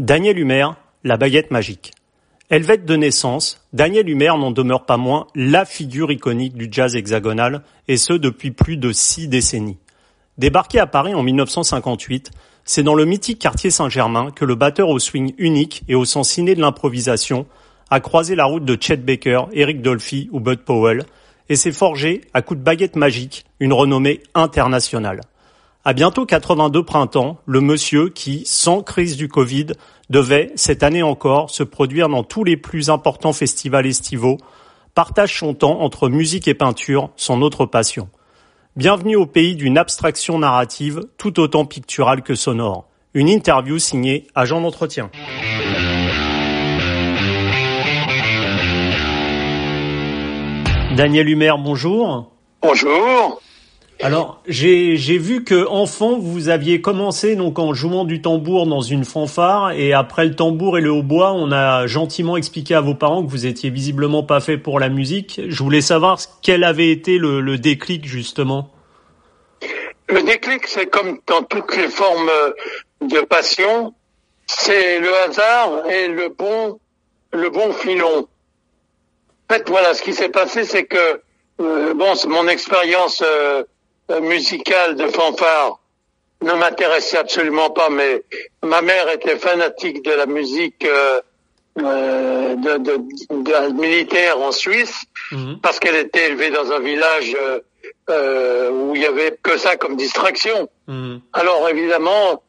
Daniel Humer, la baguette magique. Helvète de naissance, Daniel Humer n'en demeure pas moins la figure iconique du jazz hexagonal, et ce depuis plus de six décennies. Débarqué à Paris en 1958, c'est dans le mythique quartier Saint-Germain que le batteur au swing unique et au sens ciné de l'improvisation a croisé la route de Chet Baker, Eric Dolphy ou Bud Powell, et s'est forgé, à coups de baguette magique, une renommée internationale. À bientôt 82 printemps, le monsieur qui, sans crise du Covid, devait, cette année encore, se produire dans tous les plus importants festivals estivaux, partage son temps entre musique et peinture, son autre passion. Bienvenue au pays d'une abstraction narrative tout autant picturale que sonore. Une interview signée Agent d'entretien. Daniel Humer, bonjour. Bonjour. Alors, j'ai vu que enfant, vous aviez commencé donc en jouant du tambour dans une fanfare et après le tambour et le hautbois, on a gentiment expliqué à vos parents que vous étiez visiblement pas fait pour la musique. Je voulais savoir quel avait été le, le déclic justement. Le déclic, c'est comme dans toutes les formes de passion, c'est le hasard et le bon, le bon filon. En fait, voilà, ce qui s'est passé, c'est que euh, bon, mon expérience euh, musicale de fanfare ne m'intéressait absolument pas, mais ma mère était fanatique de la musique euh, euh de, de, de, militaire en Suisse, mhm. parce qu'elle était élevée dans un village euh, où il y avait que ça comme distraction. Mhm. Alors évidemment,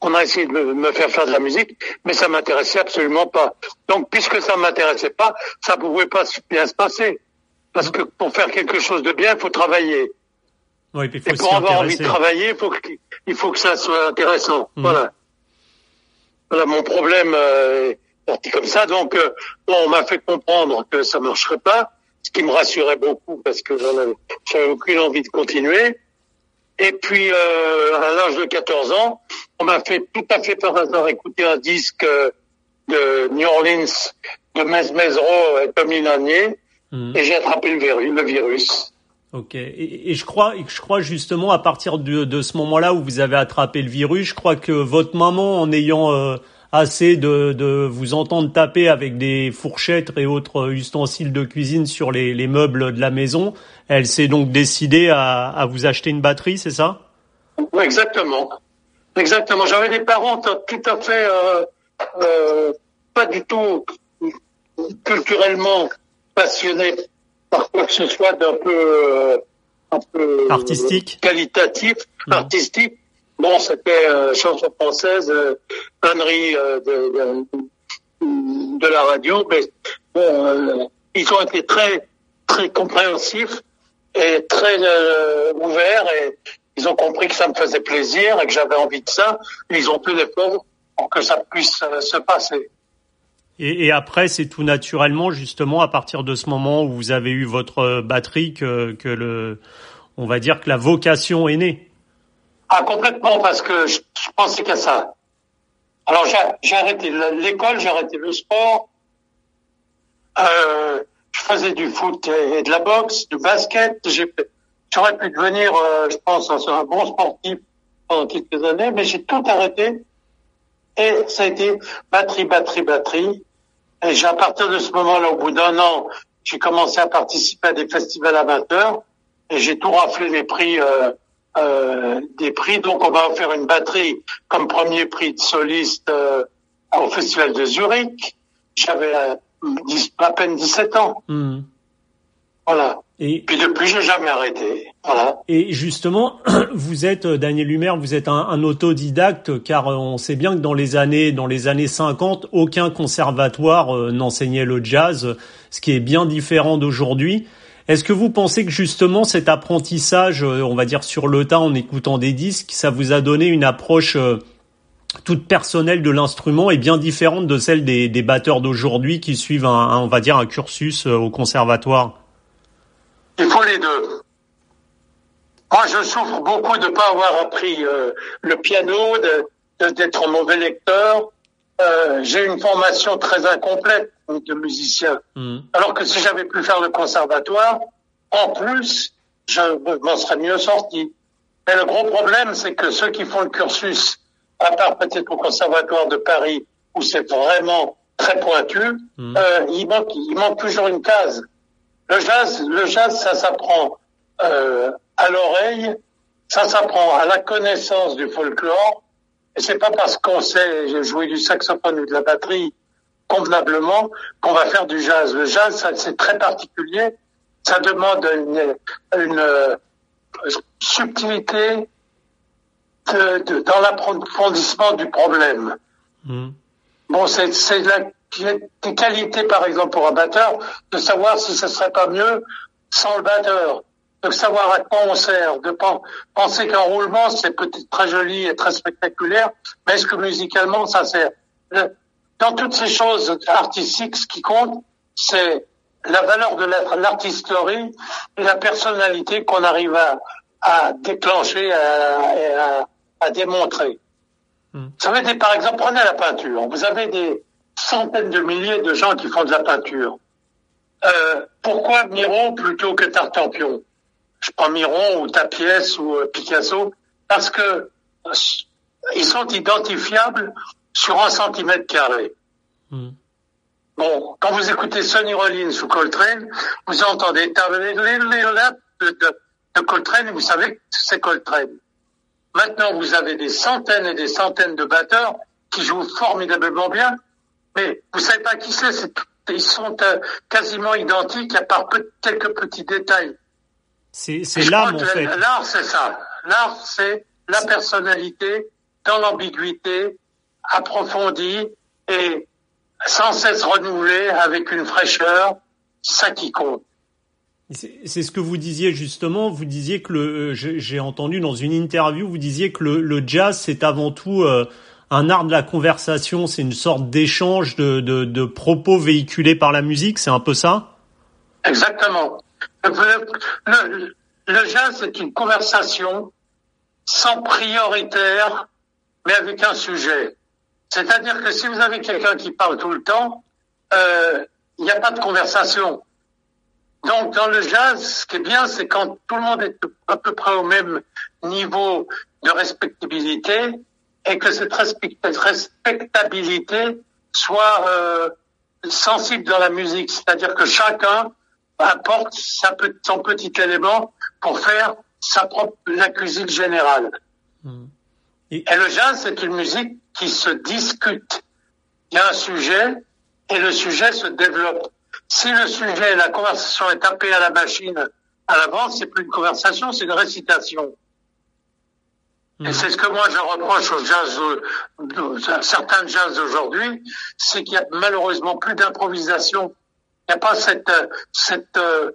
on a essayé de me faire faire de la musique, mais ça m'intéressait absolument pas. Donc, puisque ça m'intéressait pas, ça pouvait pas bien se passer. Parce que pour faire quelque chose de bien, il faut travailler. Oui, et, faut et pour avoir envie de travailler, il faut que, il faut que ça soit intéressant. Mmh. Voilà. Voilà mon problème euh, parti comme ça. Donc, euh, bon, on m'a fait comprendre que ça marcherait pas, ce qui me rassurait beaucoup parce que j'avais aucune envie de continuer. Et puis, euh, à l'âge de 14 ans, on m'a fait tout à fait par hasard écouter un disque euh, de New Orleans de Mesmezro et Tommy Lanier, mmh. et j'ai attrapé le virus. Le virus. Ok. Et, je crois, je crois justement à partir de, ce moment-là où vous avez attrapé le virus, je crois que votre maman, en ayant euh, assez de, vous entendre taper avec des fourchettes et autres ustensiles de cuisine sur les, les meubles de la maison, elle s'est donc décidée à, à, vous acheter une batterie, c'est ça? Oui, exactement. Exactement. J'avais des parents tout à fait euh, euh, pas du tout culturellement passionnés par quoi que ce soit d'un peu, euh, un peu artistique, qualitatif, mmh. artistique. Bon, c'était euh, chanson française, euh, connerie euh, de, de, de, la radio, mais bon, euh, ils ont été très très compréhensifs et très ouverts et ils ont compris que ça me faisait plaisir et que j'avais envie de ça. ils ont fait l'effort pour que ça puisse se passer. Et, après, c'est tout naturellement, justement, à partir de ce moment où vous avez eu votre batterie, que, le, on va dire que la vocation est née. Ah, complètement, parce que je, je pensais qu'à ça. Alors, j'ai arrêté l'école, j'ai arrêté le sport. Euh, je faisais du foot et de la boxe, du basket. J'aurais pu devenir, euh, je pense, un bon sportif pendant quelques années, mais j'ai tout arrêté. Et ça a été batterie, batterie, batterie. Et à partir de ce moment-là, au bout d'un an, j'ai commencé à participer à des festivals amateurs et j'ai tout raflé les prix, euh, euh, des prix. Donc, on va offrir une batterie comme premier prix de soliste euh, au festival de Zurich. J'avais euh, à peine 17 ans. Mmh. Voilà. Et puis depuis, j'ai jamais arrêté. Voilà. Et justement, vous êtes euh, Daniel Humer, vous êtes un, un, autodidacte, car euh, on sait bien que dans les années dans les années 50, aucun conservatoire euh, n'enseignait le jazz, ce qui est bien différent d'aujourd'hui. Est-ce que vous pensez que justement cet apprentissage, on va dire sur le tas en écoutant des disques, ça vous a donné une approche toute personnelle de l'instrument et bien différente de celle des, des batteurs d'aujourd'hui qui suivent un, un, on va dire un cursus au conservatoire? Il faut les deux. Moi, je souffre beaucoup de ne pas avoir appris euh, le piano, d'être un mauvais lecteur. Euh, j'ai une formation très incomplète de musicien. Mm. Alors que si j'avais pu faire le conservatoire, en plus, je m'en serais mieux sorti. Mais le gros problème, c'est que ceux qui font le cursus à part peut-être au Conservatoire de Paris, où c'est vraiment très pointu, Mhm. euh, il, manque, il manque toujours une case. Le jazz, le jazz, ça s'apprend euh, à l'oreille, ça s'apprend à la connaissance du folklore, et c'est pas parce qu'on sait jouer du saxophone ou de la batterie convenablement qu'on va faire du jazz. Le jazz, ça, c'est très particulier. Ça demande une, une euh, subtilité de- de- dans l'approfondissement du problème. Mhm. Bon, c'est c'est la des qualités, par exemple, pour un batteur, de savoir si ce serait pas mieux sans le batteur, de savoir à quoi on sert, de pen- penser qu'un roulement, c'est peut-être très joli et très spectaculaire, mais est-ce que musicalement, ça sert? Le- Dans toutes ces choses artistiques, ce qui compte, c'est la valeur de la- l'artisterie et la personnalité qu'on arrive à, à déclencher à- et à, à démontrer. Hmm. Vous savez, par exemple, prenez la peinture. Vous avez des centaines de milliers de gens qui font de la peinture. Euh, pourquoi Miro plutôt que Tartampion? Je prends Miron ou Tapiès ou euh, Picasso parce que euh, ils sont identifiables sur un centimètre carré. Mhm. Bon, quand vous écoutez Sonny Rollins ou Coltrane, vous entendez de, de, de Coltrane et vous savez que c'est Coltrane. Maintenant, vous avez des centaines et des centaines de batteurs qui jouent formidablement bien, mais vous savez pas qui c'est. Ils sont euh, quasiment identiques à part peu- quelques petits détails. C'est l'âme en fait. L'art, c'est ça. L'art, c'est la personnalité dans l'ambiguïté, approfondie et sans cesse renouvelée avec une fraîcheur. Ça qui compte. C'est ce que vous disiez justement. Vous disiez que le, euh, j'ai j'ai entendu dans une interview, vous disiez que le, le jazz c'est avant tout euh, un art de la conversation. C'est une sorte d'échange de, de, propos véhiculés par la musique. C'est un peu ça? Exactement. Le, le- jazz, c'est une conversation sans prioritaire, mais avec un sujet. C'est-à-dire que si vous avez quelqu'un qui parle tout le temps, euh, il n'y a pas de conversation. Donc, dans le jazz, ce qui est bien, c'est quand tout le monde est à peu près au même niveau de respectabilité et que cette respect- respectabilité soit euh, sensible dans la musique. C'est-à-dire que chacun apporte sa son petit élément pour faire sa propre la cuisine générale. Et- Et le jazz, c'est une musique qui se discute. Il y a un sujet et le sujet se développe. Si le sujet, la conversation est tapée à la machine à l'avance, c'est plus une conversation, c'est une récitation. Et c'est ce que moi je reproche au jazz, à certains jazz d'aujourd'hui, c'est qu'il y a malheureusement plus d'improvisation. Il n'y a pas cette, cette euh,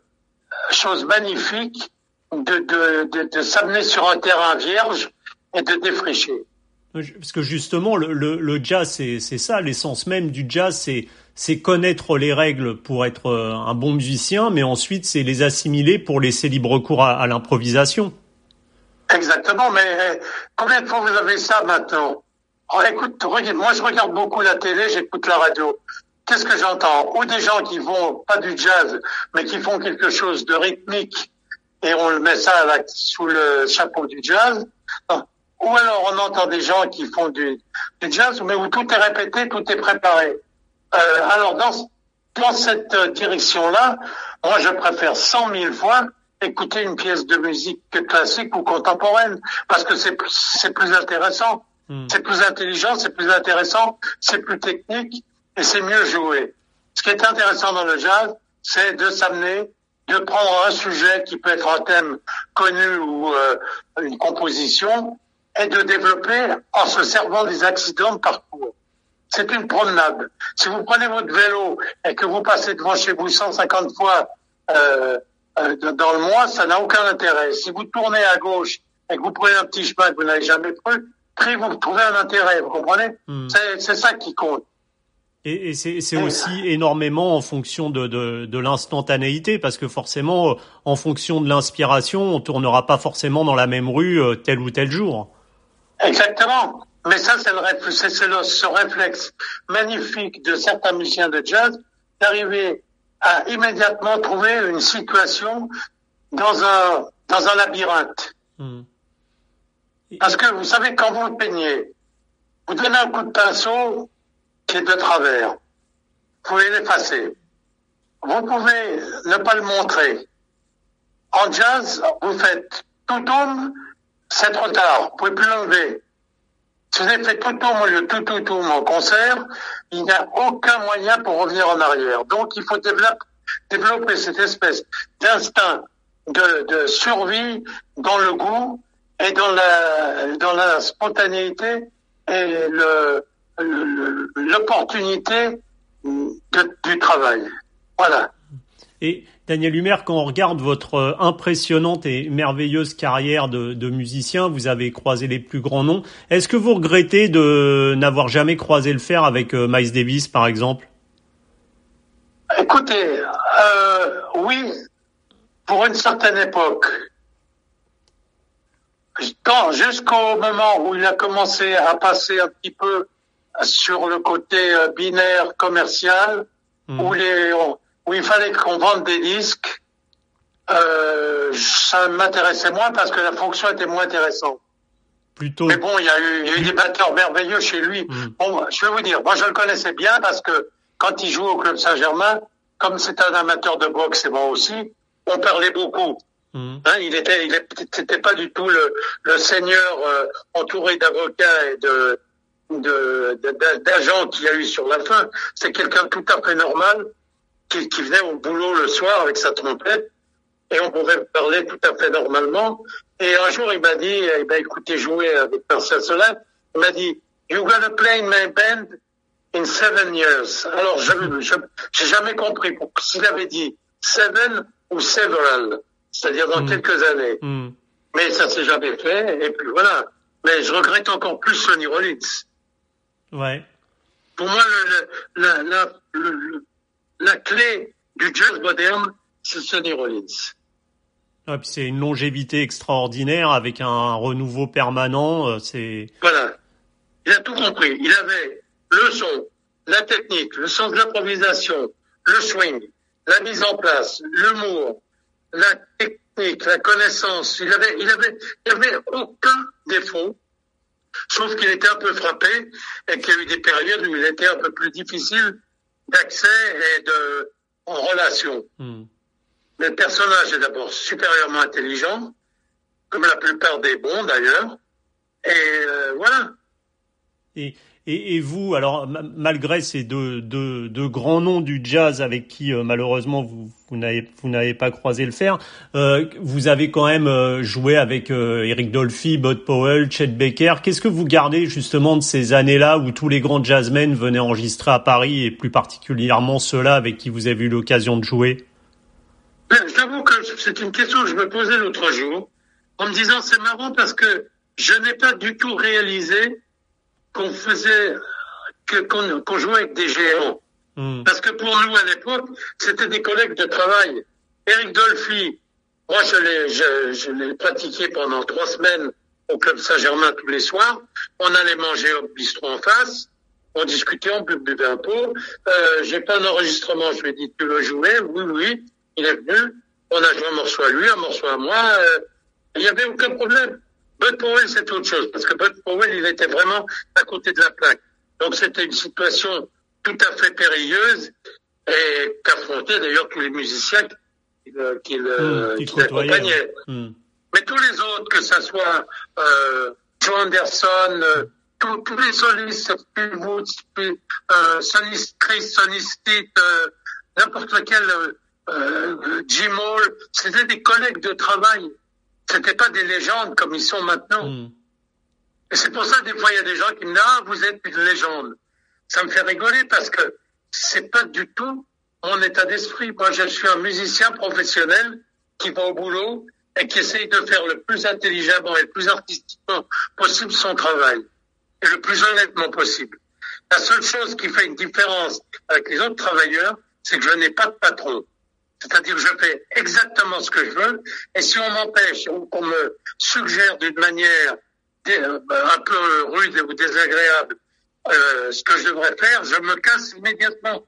chose magnifique de, de, de, de s'amener sur un terrain vierge et de défricher. Parce que justement, le, le, le jazz, c'est c'est ça, l'essence même du jazz, c'est c'est connaître les règles pour être euh, un bon musicien, mais ensuite c'est les assimiler pour laisser libre cours à, à l'improvisation. Exactement, mais euh, combien de fois vous avez ça maintenant? Oh, Écoute, regarde, moi je regarde beaucoup la télé, j'écoute la radio. Qu'est-ce que j'entends? Ou des gens qui font pas du jazz, mais qui font quelque chose de rythmique, et on le met ça sous le chapeau du jazz. Ou alors on entend des gens qui font du, du jazz, mais où tout est répété, tout est préparé. Euh, alors dans, dans cette euh, direction-là, moi je préfère cent mille fois écouter une pièce de musique classique ou contemporaine, parce que c'est plus- c'est plus intéressant, Hmm. c'est plus intelligent, c'est plus intéressant, c'est plus technique et c'est mieux joué. Ce qui est intéressant dans le jazz, c'est de s'amener, de prendre un sujet qui peut être un thème connu ou euh, une composition et de développer en se servant des accidents de parcours. C'est une promenade. Si vous prenez votre vélo et que vous passez devant chez vous 150 fois euh, dans le mois, ça n'a aucun intérêt. Si vous tournez à gauche et que vous prenez un petit chemin que vous n'avez jamais pris, vous trouvez un intérêt, vous comprenez Hmm. C'est ça qui compte. Et, et c'est aussi énormément en fonction de, de, de l'instantanéité, parce que forcément, euh, en fonction de l'inspiration, on tournera pas forcément dans la même rue euh, tel ou tel jour. Exactement. Mais ça, c'est le, le- ce réflexe magnifique de certains musiciens de jazz d'arriver à immédiatement trouver une situation dans un dans un labyrinthe. Hmm. Parce que vous savez, quand vous peignez, vous donnez un coup de pinceau qui est de travers. Vous pouvez l'effacer. Vous pouvez ne pas le montrer. En jazz, vous faites tout tourne, c'est trop tard. Vous pouvez plus l'enlever. Si vous avez fait tout lieu de tout tout tout en concert, il n'y a aucun moyen pour revenir en arrière. Donc, il faut développer, cette espèce d'instinct de, survie dans le goût et dans la, spontanéité et le, l'opportunité du travail. Voilà. Et Daniel Humer, quand on regarde votre euh, impressionnante et merveilleuse carrière de, de musicien, vous avez croisé les plus grands noms. Est-ce que vous regrettez de n'avoir jamais croisé le fer avec euh, Miles Davis, par exemple? Écoutez, euh, oui, pour une certaine époque. Quand, jusqu'au moment où il a commencé à passer un petit peu sur le côté euh, binaire commercial, mmh. où, les, où il fallait qu'on vende des disques, euh, ça m'intéressait moins parce que la fonction était moins intéressante. Plutôt. Mais bon, il y a eu, il y a eu des batteurs merveilleux chez lui. Mmh. Bon, je vais vous dire, moi je le connaissais bien parce que quand il joue au club Saint-Germain, comme c'est un amateur de boxe et moi aussi, on parlait beaucoup. Mmh. Hein, il était, il était pas du tout le, le seigneur euh, entouré d'avocats et de d'agents qu'il y a eu sur la fin. C'est quelqu'un tout à fait normal qui, qui, venait au boulot le soir avec sa trompette et on pouvait parler tout à fait normalement. Et un jour, il m'a dit, eh ben, écoutez, jouer avec Marcel Solin, il m'a dit, you're gonna play in my band in seven years. Alors, je j'ai jamais compris s'il avait dit seven ou several, c'est-à-dire dans mm. quelques années. Mm. Mais ça s'est jamais fait, et puis voilà. Mais je regrette encore plus Sonny Rollins. Ouais. Pour moi, le, la, la, le, la, clé du jazz moderne, c'est Sonny Rollins. Puis c'est une longévité extraordinaire avec un renouveau permanent. Euh, c'est voilà. Il a tout compris. Il avait le son, la technique, le sens de l'improvisation, le swing, la mise en place, l'humour, la technique, la connaissance. Il avait, il avait, il avait aucun défaut, sauf qu'il était un peu frappé et qu'il y a eu des périodes où il était un peu plus difficile d'accès et de en relation. Hmm. Le personnage est d'abord supérieurement intelligent, comme la plupart des bons d'ailleurs, et euh, voilà. Et et, et, vous, alors malgré ces deux, deux, deux, grands noms du jazz avec qui euh, malheureusement vous, vous n'avez pas croisé le fer, euh, vous avez quand même euh, joué avec euh, Eric Dolphy, Bud Powell, Chet Baker. Qu'est-ce que vous gardez justement de ces années-là où tous les grands jazzmen venaient enregistrer à Paris et plus particulièrement ceux-là avec qui vous avez eu l'occasion de jouer? J'avoue que c'est une question que je me posais l'autre jour en me disant c'est marrant parce que je n'ai pas du tout réalisé qu'on faisait, que, qu'on, jouait avec des géants. Hmm. Parce que pour nous, à l'époque, c'était des collègues de travail. Eric Dolphy, moi, je l'ai, je, je l'ai pratiqué pendant trois semaines au Club Saint-Germain tous les soirs. On allait manger au bistrot en face. On discutait, on buvait un pot. Euh, j'ai pas un enregistrement. Je lui ai dit, tu veux jouer? Oui, oui. Il est venu. On a joué un morceau à lui, un morceau à moi. Euh, il n'y avait aucun problème. Bud Powell, c'est autre chose, parce que Bud Powell, il était vraiment à côté de la plaque. Donc c'était une situation tout à fait périlleuse et qu'affrontaient d'ailleurs tous les musiciens qui, qui, mmh, qui, l'accompagnaient. Mmh. Mais tous les autres, que ce soit euh, Joe Anderson, euh, tous, tous les solistes, Phil Woods, euh, soliste Chris, soliste euh, n'importe lequel, euh, Jim Hall, c'était des collègues de travail c'était pas des légendes comme ils sont maintenant. Hmm. Et c'est pour ça, des fois, il y a des gens qui me disent, ah, vous êtes une légende. Ça me fait rigoler parce que c'est pas du tout mon état d'esprit. Moi, je suis un musicien professionnel qui va au boulot et qui essaye de faire le plus intelligemment et le plus artistiquement possible son travail. Et le plus honnêtement possible. La seule chose qui fait une différence avec les autres travailleurs, c'est que je n'ai pas de patron. C'est-à-dire que je fais exactement ce que je veux, et si on m'empêche ou qu'on me suggère d'une manière euh, un peu rude ou désagréable euh, ce que je devrais faire, je me casse immédiatement.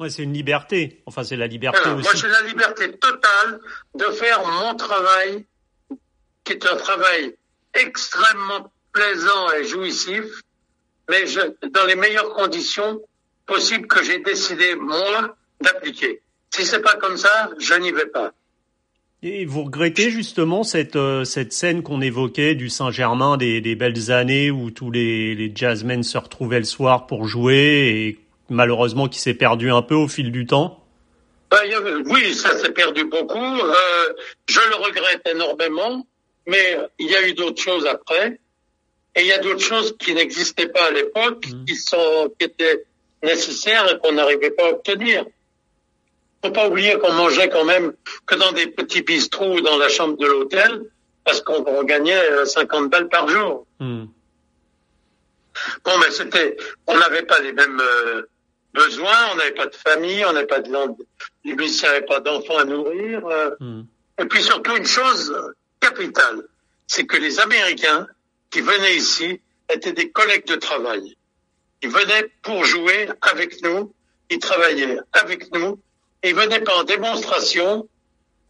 Ouais, c'est une liberté. Enfin, c'est la liberté aussi. Moi, j'ai la liberté totale de faire mon travail, qui est un travail extrêmement plaisant et jouissif, mais je, dans les meilleures conditions possibles que j'ai décidé, moi, d'appliquer. Si c'est pas comme ça, je n'y vais pas. Et vous regrettez justement cette, euh, cette scène qu'on évoquait du Saint-Germain des, des, belles années où tous les, les jazzmen se retrouvaient le soir pour jouer et malheureusement qui s'est perdu un peu au fil du temps? Ben, Oui, ça s'est perdu beaucoup. Euh, je le regrette énormément, mais il y a eu d'autres choses après. Et il y a d'autres choses qui n'existaient pas à l'époque, mmh. qui, sont, qui étaient nécessaires et qu'on n'arrivait pas à obtenir faut pas oublier qu'on mangeait quand même que dans des petits bistrots dans la chambre de l'hôtel, parce qu'on gagnait 50 euh, balles par jour. Hmm. Bon, mais c'était, on n'avait pas les mêmes euh, besoins, on n'avait pas de famille, on n'avait pas de, n'avaient pas d'enfants à nourrir. Euh. Hmm. Et puis surtout une chose capitale, c'est que les Américains qui venaient ici étaient des collègues de travail. Ils venaient pour jouer avec nous, ils travaillaient avec nous, ils venaient pas en démonstration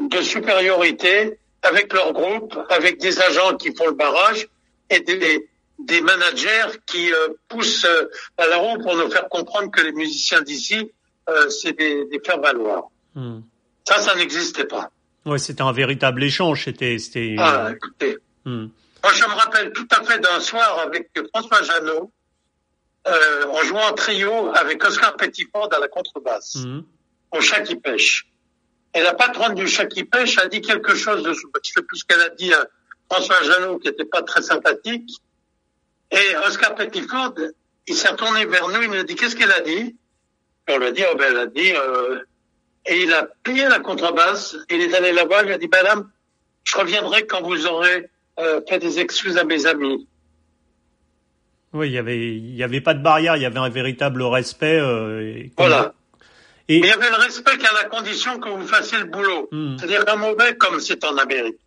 de supériorité avec leur groupe, avec des agents qui font le barrage et des, des managers qui euh, poussent euh, à la roue pour nous faire comprendre que les musiciens d'ici, euh, c'est des, des faire-valoir. Hmm. Ça, ça n'existait pas. Ouais, c'était un véritable échange. C'était, c'était. Ah, écoutez. Hmm. Moi, je me rappelle tout à fait d'un soir avec François Janot, en jouant en trio avec Oscar Petitford à la contrebasse. Hmm au chat qui pêche. Et la patronne du chat qui pêche a dit quelque chose de, je sais plus ce qu'elle a dit à François Janot, qui était pas très sympathique. Et Oscar Pettiford, il s'est retourné vers nous, il nous a dit, qu'est-ce qu'elle a dit? on lui a dit, oh ben, elle a dit, euh, et il a plié la contrebasse, il est allé la voir, il a dit, madame, je reviendrai quand vous aurez euh, fait des excuses à mes amis. Oui, il y avait, il y avait pas de barrière, il y avait un véritable respect. Euh, voilà. Et... il y avait le respect qu'à la condition que vous fassiez le boulot. Hmm. C'est-à-dire un mauvais, comme c'est en Amérique,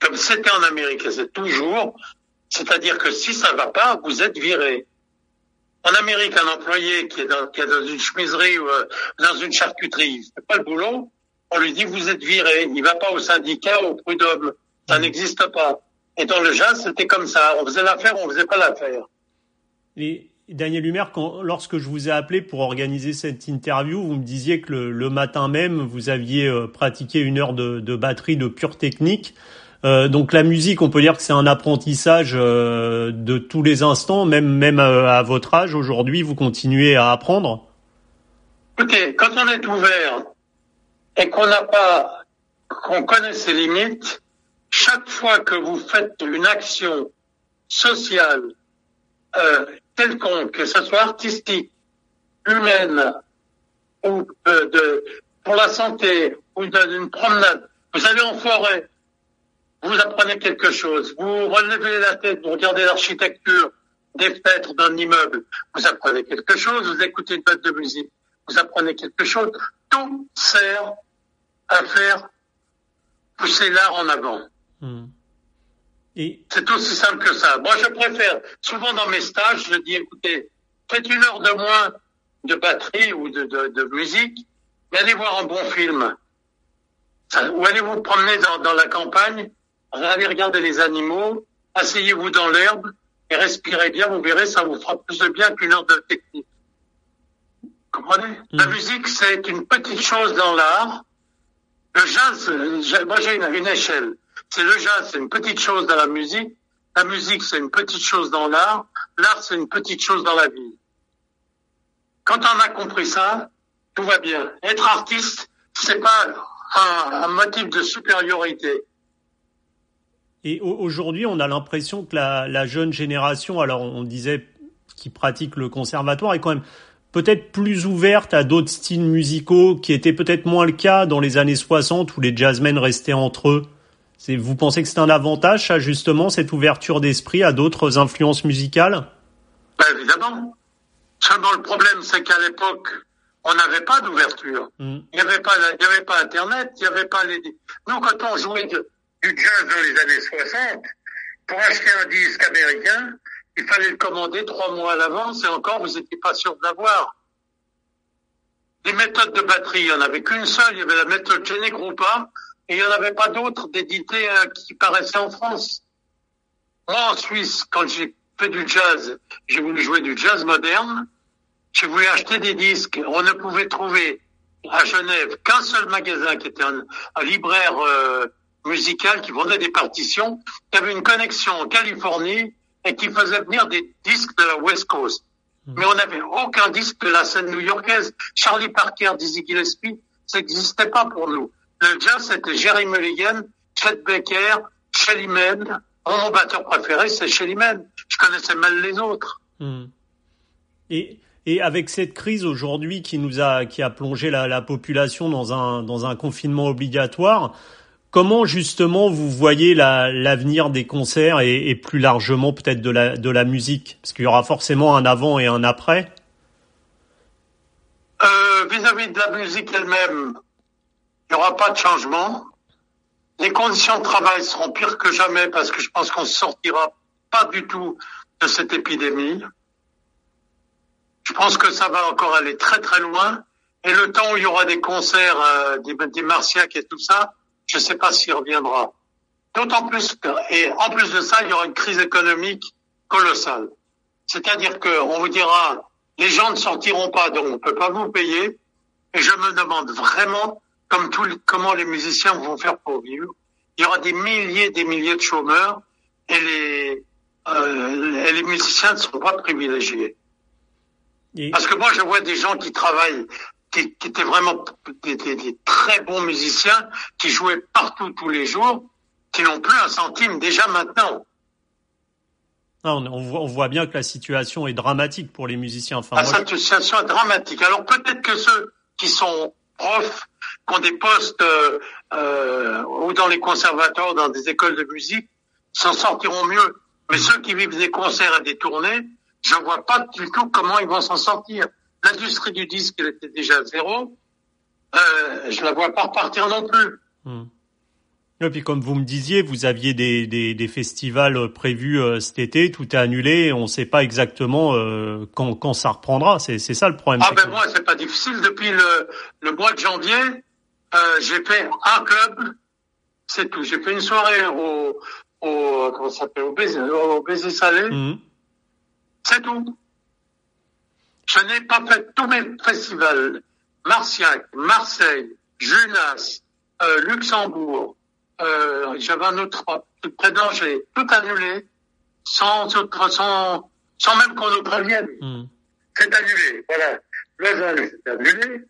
comme c'était en Amérique, et c'est toujours, c'est-à-dire que si ça va pas, vous êtes viré. En Amérique, un employé qui est dans, qui est dans une chemiserie ou euh, dans une charcuterie, il fait pas le boulot, on lui dit vous êtes viré. Il va pas au syndicat, au prud'homme. Ça hmm. n'existe pas. Et dans le jazz, c'était comme ça. On faisait l'affaire, on faisait pas l'affaire. Et Daniel Humer, quand, lorsque je vous ai appelé pour organiser cette interview, vous me disiez que le, matin même, vous aviez euh, pratiqué une heure de, de, batterie de pure technique. Euh, donc la musique, on peut dire que c'est un apprentissage euh, de tous les instants, même même à votre âge aujourd'hui, vous continuez à apprendre? Écoutez, quand on est ouvert et qu'on n'a pas, qu'on connaît ses limites, chaque fois que vous faites une action sociale euh, quelconque, que ce soit artistique, humaine, ou euh, de, pour la santé, ou d'une promenade, vous allez en forêt, vous apprenez quelque chose, vous relevez la tête, vous regardez l'architecture des fenêtres d'un immeuble, vous apprenez quelque chose, vous écoutez une bête de musique, vous apprenez quelque chose, tout sert à faire pousser l'art en avant. C'est aussi simple que ça. Moi, je préfère, souvent dans mes stages, je dis, écoutez, faites une heure de moins de batterie ou de, de, de musique, mais allez voir un bon film. ou allez vous promener dans, dans la campagne, allez regarder les animaux, asseyez-vous dans l'herbe et respirez bien, vous verrez, ça vous fera plus de bien qu'une heure de technique. Comprenez? Mm. La musique, c'est une petite chose dans l'art. Le jazz, moi j'ai une, une échelle. C'est le jazz, c'est une petite chose dans la musique. La musique, c'est une petite chose dans l'art. L'art, c'est une petite chose dans la vie. Quand on a compris ça, tout va bien. Être artiste, c'est pas un, motif de supériorité. Et aujourd'hui, on a l'impression que la, la, jeune génération, alors on disait qui pratique le conservatoire, est quand même peut-être plus ouverte à d'autres styles musicaux, qui étaient peut-être moins le cas dans les années 60 où les jazzmen restaient entre eux. Vous pensez que c'est un avantage, ça, justement, cette ouverture d'esprit à d'autres influences musicales? Ben, Évidemment. Seulement, le problème, c'est qu'à l'époque, on n'avait pas d'ouverture. Hmm. Il n'y avait avait pas Internet, il n'y avait pas les. Nous, quand on jouait du jazz dans les années 60, pour acheter un disque américain, il fallait le commander trois mois à l'avance et encore, vous n'étiez pas sûr de l'avoir. Les méthodes de batterie, il n'y en avait qu'une seule. Il y avait la méthode Jenny Groupa il n'y en avait pas d'autres d'éditer euh, qui paraissaient en France. Moi, en Suisse, quand j'ai fais du jazz, j'ai voulu jouer du jazz moderne, j'ai voulu acheter des disques. On ne pouvait trouver à Genève qu'un seul magasin qui était un, libraire euh, musical qui vendait des partitions, qui avait une connexion en Californie et qui faisait venir des disques de la West Coast. Hmm. Mais on n'avait aucun disque de la scène new-yorkaise. Charlie Parker, Dizzy Gillespie, ça n'existait pas pour nous. Le jazz, c'était Jerry Mulligan, Chet Baker, Shelly Man. Mon batteur préféré, c'est Shelly Man. Je connaissais mal les autres. Hmm. Et, et avec cette crise aujourd'hui qui nous a, qui a plongé la, la population dans un, dans un confinement obligatoire, Comment justement vous voyez l'avenir des concerts et, et, plus largement peut-être de la, de la musique? Parce qu'il y aura forcément un avant et un après. Euh, vis-à-vis de la musique elle-même, il n'y aura pas de changement. Les conditions de travail seront pires que jamais parce que je pense qu'on ne sortira pas du tout de cette épidémie. Je pense que ça va encore aller très très loin. Et le temps où il y aura des concerts, euh, des, des et tout ça, je ne sais pas s'il reviendra. D'autant plus que, et en plus de ça, il y aura une crise économique colossale. C'est-à-dire qu'on vous dira, les gens ne sortiront pas, donc on ne peut pas vous payer. Et je me demande vraiment comme tout, comment les musiciens vont faire pour vivre. Il y aura des milliers et des milliers de chômeurs et les, euh, et les musiciens ne seront pas privilégiés. Parce que moi, je vois des gens qui travaillent qui, qui étaient vraiment des, des, des, très bons musiciens, qui jouaient partout tous les jours, qui n'ont plus un centime déjà maintenant. On, voit, on, voit, bien que la situation est dramatique pour les musiciens. Enfin, la situation est dramatique. Alors peut-être que ceux qui sont profs, qui ont des postes euh, euh, ou dans les conservatoires, dans des écoles de musique, s'en sortiront mieux. Mais ceux qui vivent des concerts et des tournées, je vois pas du tout comment ils vont s'en sortir l'industrie du disque, elle était déjà à zéro. Euh, je la vois pas repartir non plus. Hmm. Et puis comme vous me disiez, vous aviez des, des, des festivals prévus euh, cet été, tout est annulé, on ne sait pas exactement euh, quand, quand ça reprendra. C'est, ça le problème. Ah ben moi c'est pas difficile. Depuis le, le mois de janvier, euh, j'ai fait un club, c'est tout. J'ai fait une soirée au, au comment ça s'appelle au baiser, au baiser salé. Hmm. C'est tout. Je n'ai pas fait tous mes festivals. Marciac, Marseille, Junas, euh, Luxembourg. Euh, J'avais un autre près d'Angers. Tout annulé, sans, sans, sans même qu'on nous prévienne. Hmm. C'est annulé, voilà. Le c'est annulé.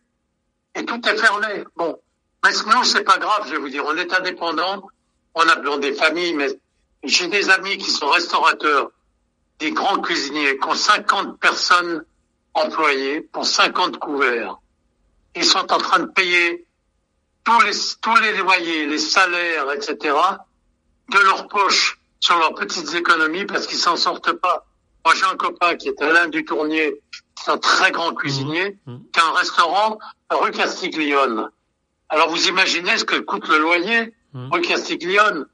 Et tout est fermé. Bon. Mais nous, c'est pas grave, je vais vous dire. On est indépendant. On a besoin des familles, mais j'ai des amis qui sont restaurateurs, des grands cuisiniers, qui ont 50 personnes employés pour 50 couverts. Ils sont en train de payer tous les, tous les loyers, les salaires, etc., de leur poche sur leurs petites économies parce qu'ils s'en sortent pas. Moi, j'ai un copain qui est Alain Dutournier, qui est un très grand cuisinier, mmh. Mmh. qui a un restaurant rue Castiglione. Alors, vous imaginez ce que coûte le loyer mmh. rue Castiglione.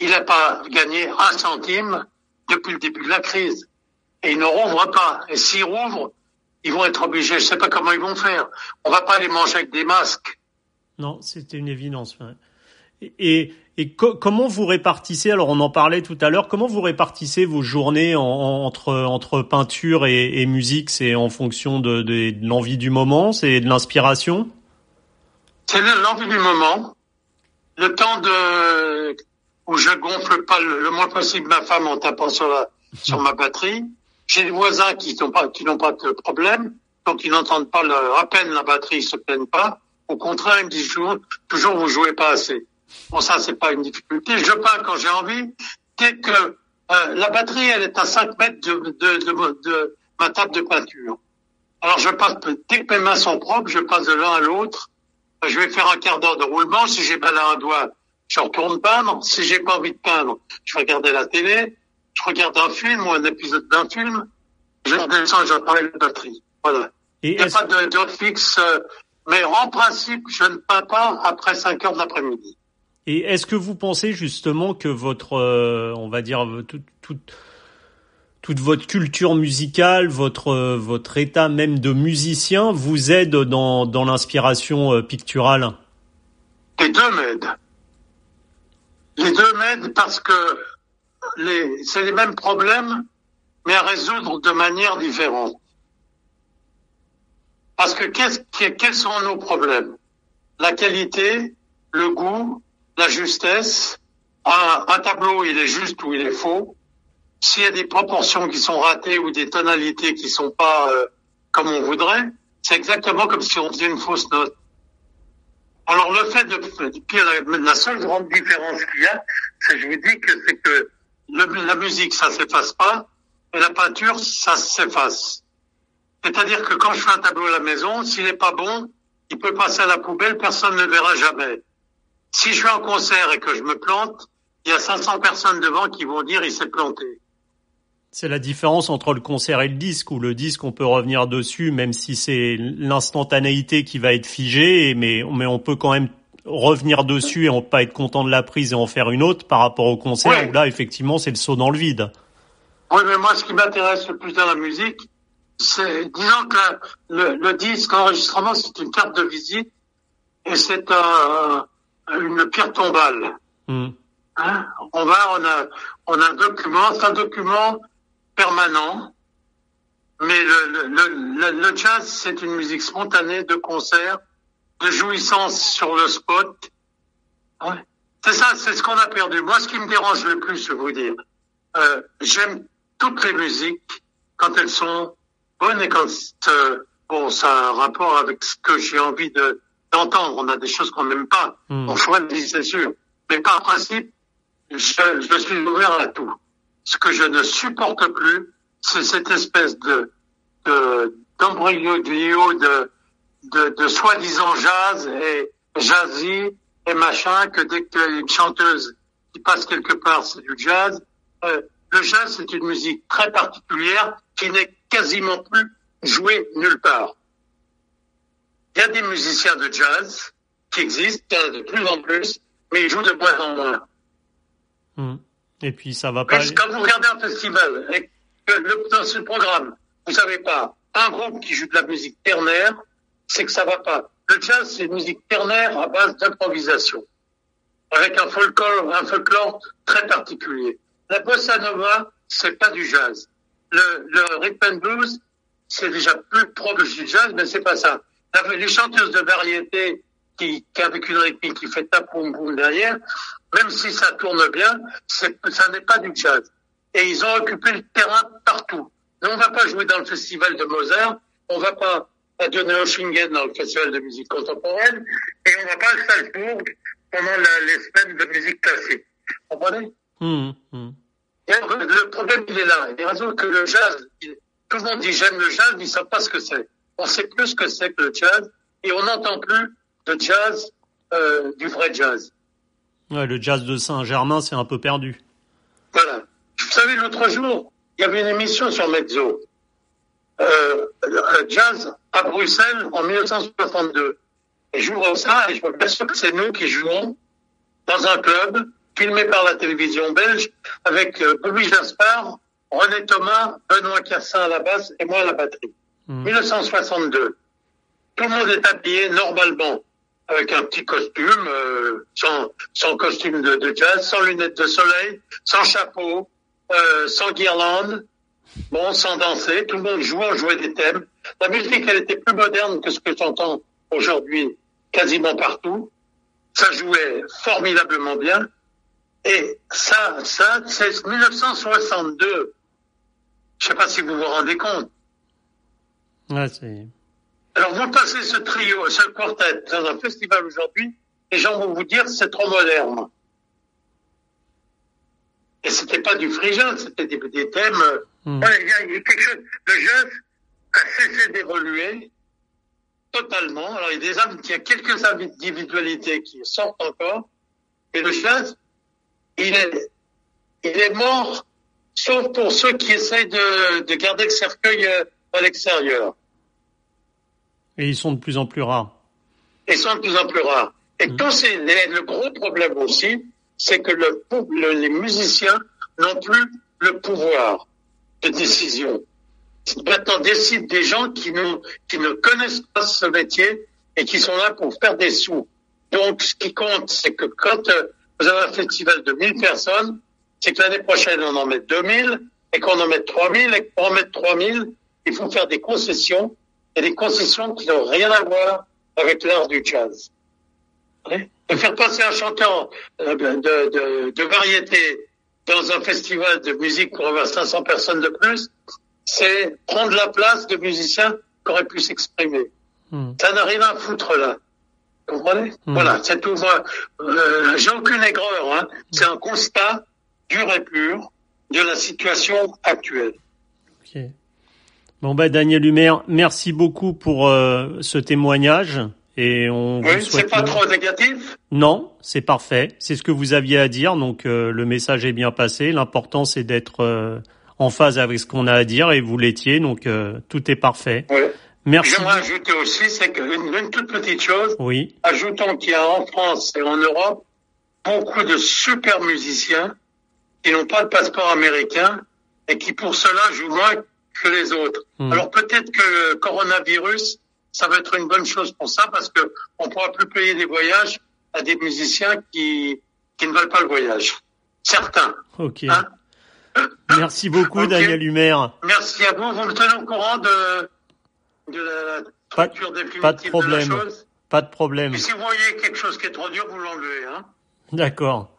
Il n'a pas gagné un centime depuis le début de la crise. Et il ne rouvre pas. Et s'il rouvre, ils vont être obligés. Je sais pas comment ils vont faire. On va pas les manger avec des masques. Non, c'était une évidence. Et, et comment vous répartissez Alors, on en parlait tout à l'heure. Comment vous répartissez vos journées entre entre peinture et, musique? C'est en fonction de, l'envie du moment, c'est de l'inspiration? C'est l'envie du moment. Le temps de où je gonfle pas le, moins possible ma femme en tapant sur sur ma batterie. J'ai des voisins qui n'ont pas, pas de problème, donc ils n'entendent pas le, à peine la batterie, ils se plaignent pas. Au contraire, ils me disent toujours, toujours vous jouez pas assez. Bon, ça, c'est pas une difficulté. Je peins quand j'ai envie. Dès que euh, la batterie, elle est à 5 mètres de, de, de, de, ma table de peinture. Alors, je passe, dès que mes mains sont propres, je passe de l'un à l'autre. Je vais faire un quart d'heure de roulement. Si j'ai mal à un doigt, je retourne peindre. Si j'ai pas envie de peindre, je vais regarder la télé je regarde un film ou un épisode d'un film, je redescends et j'apparais la batterie. Voilà. Il n'y a pas de, de fixe, euh, mais en principe, je ne peins pas après 5 heures de l'après-midi. Et est-ce que vous pensez justement que votre, euh, on va dire, tout, tout, toute votre culture musicale, votre, votre état même de musicien vous aide dans, dans l'inspiration euh, picturale? Les deux m'aident. Les deux m'aident parce que les, c'est les mêmes problèmes mais à résoudre de manière différente. Parce que quels sont nos problèmes? La qualité, le goût, la justesse. Un, un, tableau, il est juste ou il est faux. S'il y a des proportions qui sont ratées ou des tonalités qui sont pas euh, comme on voudrait, c'est exactement comme si on faisait une fausse note. Alors le fait de, la seule grande différence qu'il y a, c'est je vous dis que c'est que le, la musique ça s'efface pas et la peinture ça s'efface. C'est-à-dire que quand je fais un tableau à la maison, s'il n'est pas bon, il peut passer à la poubelle, personne ne le verra jamais. Si je fais un concert et que je me plante, il y a 500 personnes devant qui vont dire il s'est planté. C'est la différence entre le concert et le disque, où le disque on peut revenir dessus, même si c'est l'instantanéité qui va être figée, mais, mais on peut quand même revenir dessus et on peut pas être content de la prise et en faire une autre par rapport au concert, Ouais. où là effectivement c'est le saut dans le vide. Oui, mais moi, ce qui m'intéresse le plus dans la musique, disons que le, le disque, l'enregistrement, c'est une carte de visite et c'est un, une pierre tombale. Hmm. Hein? On va, on a, on a un document, c'est un document permanent, mais le, le, le, le- jazz, c'est une musique spontanée de concert, de jouissance sur le spot. Ouais. C'est ça, c'est ce qu'on a perdu. Moi, ce qui me dérange le plus, je vais vous dire, euh, j'aime toutes les musiques quand elles sont bonnes et quand euh, bon, ça a un rapport avec ce que j'ai envie de d'entendre. On a des choses qu'on n'aime pas. Hmm. On choisit, c'est sûr. Mais par principe, je, je suis ouvert à tout. Ce que je ne supporte plus, c'est cette espèce de de- d'embroglio de, de, de soi-disant jazz et jazzy et machin, que dès qu'il y a une chanteuse qui passe quelque part, c'est du jazz. Euh, le jazz, c'est une musique très particulière qui n'est quasiment plus jouée nulle part. Il y a des musiciens de jazz qui existent, il y en a de plus en plus, mais ils jouent de moins en moins. Hmm. Et puis ça va pas. Quand vous regardez un festival, et que le, dans ce programme, vous savez pas, un groupe qui joue de la musique ternaire, c'est que ça va pas. Le jazz, c'est une musique ternaire à base d'improvisation, avec un folklore, un folklore très particulier. La bossa nova, c'est pas du jazz. Le, le rhythm blues, c'est déjà plus proche du jazz, mais c'est pas ça. Les chanteuses de variété qui, qui avec une rythmique qui fait tap boum boum derrière, même si ça tourne bien, ça n'est pas du jazz. Et ils ont occupé le terrain partout. Nous, on va pas jouer dans le festival de Mozart, on va pas à Donaueschingen dans le festival de musique contemporaine, et on va pas à Salzbourg pendant les semaines de musique classique. Vous comprenez? Hmm. Le le problème, il est là. Il raison que le jazz, tout le monde dit j'aime le jazz, mais ils savent pas ce que c'est. On sait plus ce que c'est que le jazz, et on n'entend plus de jazz, euh, du vrai jazz. Ouais, le jazz de Saint-Germain c'est un peu perdu. Voilà. Vous savez, l'autre jour, il y avait une émission sur Mezzo, euh, euh, jazz à Bruxelles en 1962. Et j'ouvre ça et je me perçois que c'est nous qui jouons dans un club filmé par la télévision belge avec euh, Bobby Jaspard, René Thomas, Benoît Cassin à la basse et moi à la batterie. Hmm. 1962. Tout le monde est habillé normalement, avec un petit costume, euh, sans, sans costume de, de jazz, sans lunettes de soleil, sans chapeau, euh, sans guirlande, bon, sans danser. Tout le monde joue, on jouait des thèmes. La musique, elle était plus moderne que ce que j'entends aujourd'hui quasiment partout. Ça jouait formidablement bien. Et ça, ça, c'est 1962. Je sais pas si vous vous rendez compte. Ouais, c'est. Alors, vous passez ce trio, ce quartet dans un festival aujourd'hui, les gens vont vous dire c'est trop moderne. Et c'était pas du jazz, c'était des, des thèmes. ouais, il y a- quelque chose. Le jazz a cessé d'évoluer totalement. Alors, il y a des il y a quelques individualités qui sortent encore. Et le jazz, il est, il est mort, sauf pour ceux qui essayent de, de garder le cercueil euh, à l'extérieur. Et ils sont de plus en plus rares. et sont de plus en plus rares. Et Mhm. tous ces, les- le gros problème aussi, c'est que le, les musiciens n'ont plus le pouvoir de décision. Maintenant, décident des gens qui ne, qui ne connaissent pas ce métier et qui sont là pour faire des sous. Donc, ce qui compte, c'est que quand euh, vous avez un festival de 1000 personnes, c'est que l'année prochaine, on en met 2000, et qu'on en mette 3000 et pour en mettre 3000, il faut faire des concessions et des concessions qui n'ont rien à voir avec l'art du jazz. De faire passer un chanteur euh, de, de, de variété dans un festival de musique pour avoir 500 personnes de plus, c'est prendre la place de musiciens qui auraient pu s'exprimer. Hmm. Ça n'a rien à foutre là. Vous comprenez hmm. Voilà, c'est tout. Euh, J'ai aucune aigreur. Hein. C'est un constat dur et pur de la situation actuelle. Ok. Bon ben Daniel Humer, merci beaucoup pour euh, ce témoignage. Et on oui, c'est pas trop négatif? Non, c'est parfait. C'est ce que vous aviez à dire, donc euh, le message est bien passé. L'important c'est d'être euh, en phase avec ce qu'on a à dire et vous l'étiez, donc tout est parfait. Oui. Merci. J'aimerais ajouter aussi, c'est qu'une une toute petite chose. Oui. Ajoutons qu'il y a en France et en Europe beaucoup de super musiciens qui n'ont pas de passeport américain et qui pour cela jouent moins que les autres. Hmm. Alors peut-être que le coronavirus ça va être une bonne chose pour ça parce que on pourra plus payer des voyages à des musiciens qui qui ne veulent pas le voyage. Certains. Ok. Hein Merci beaucoup, Daniel Humer. Merci à vous. Vous me tenez au courant de, de la structure définitive pas de problème. de la chose. Pas de problème. Et si vous voyez quelque chose qui est trop dur, vous l'enlevez. Hein D'accord.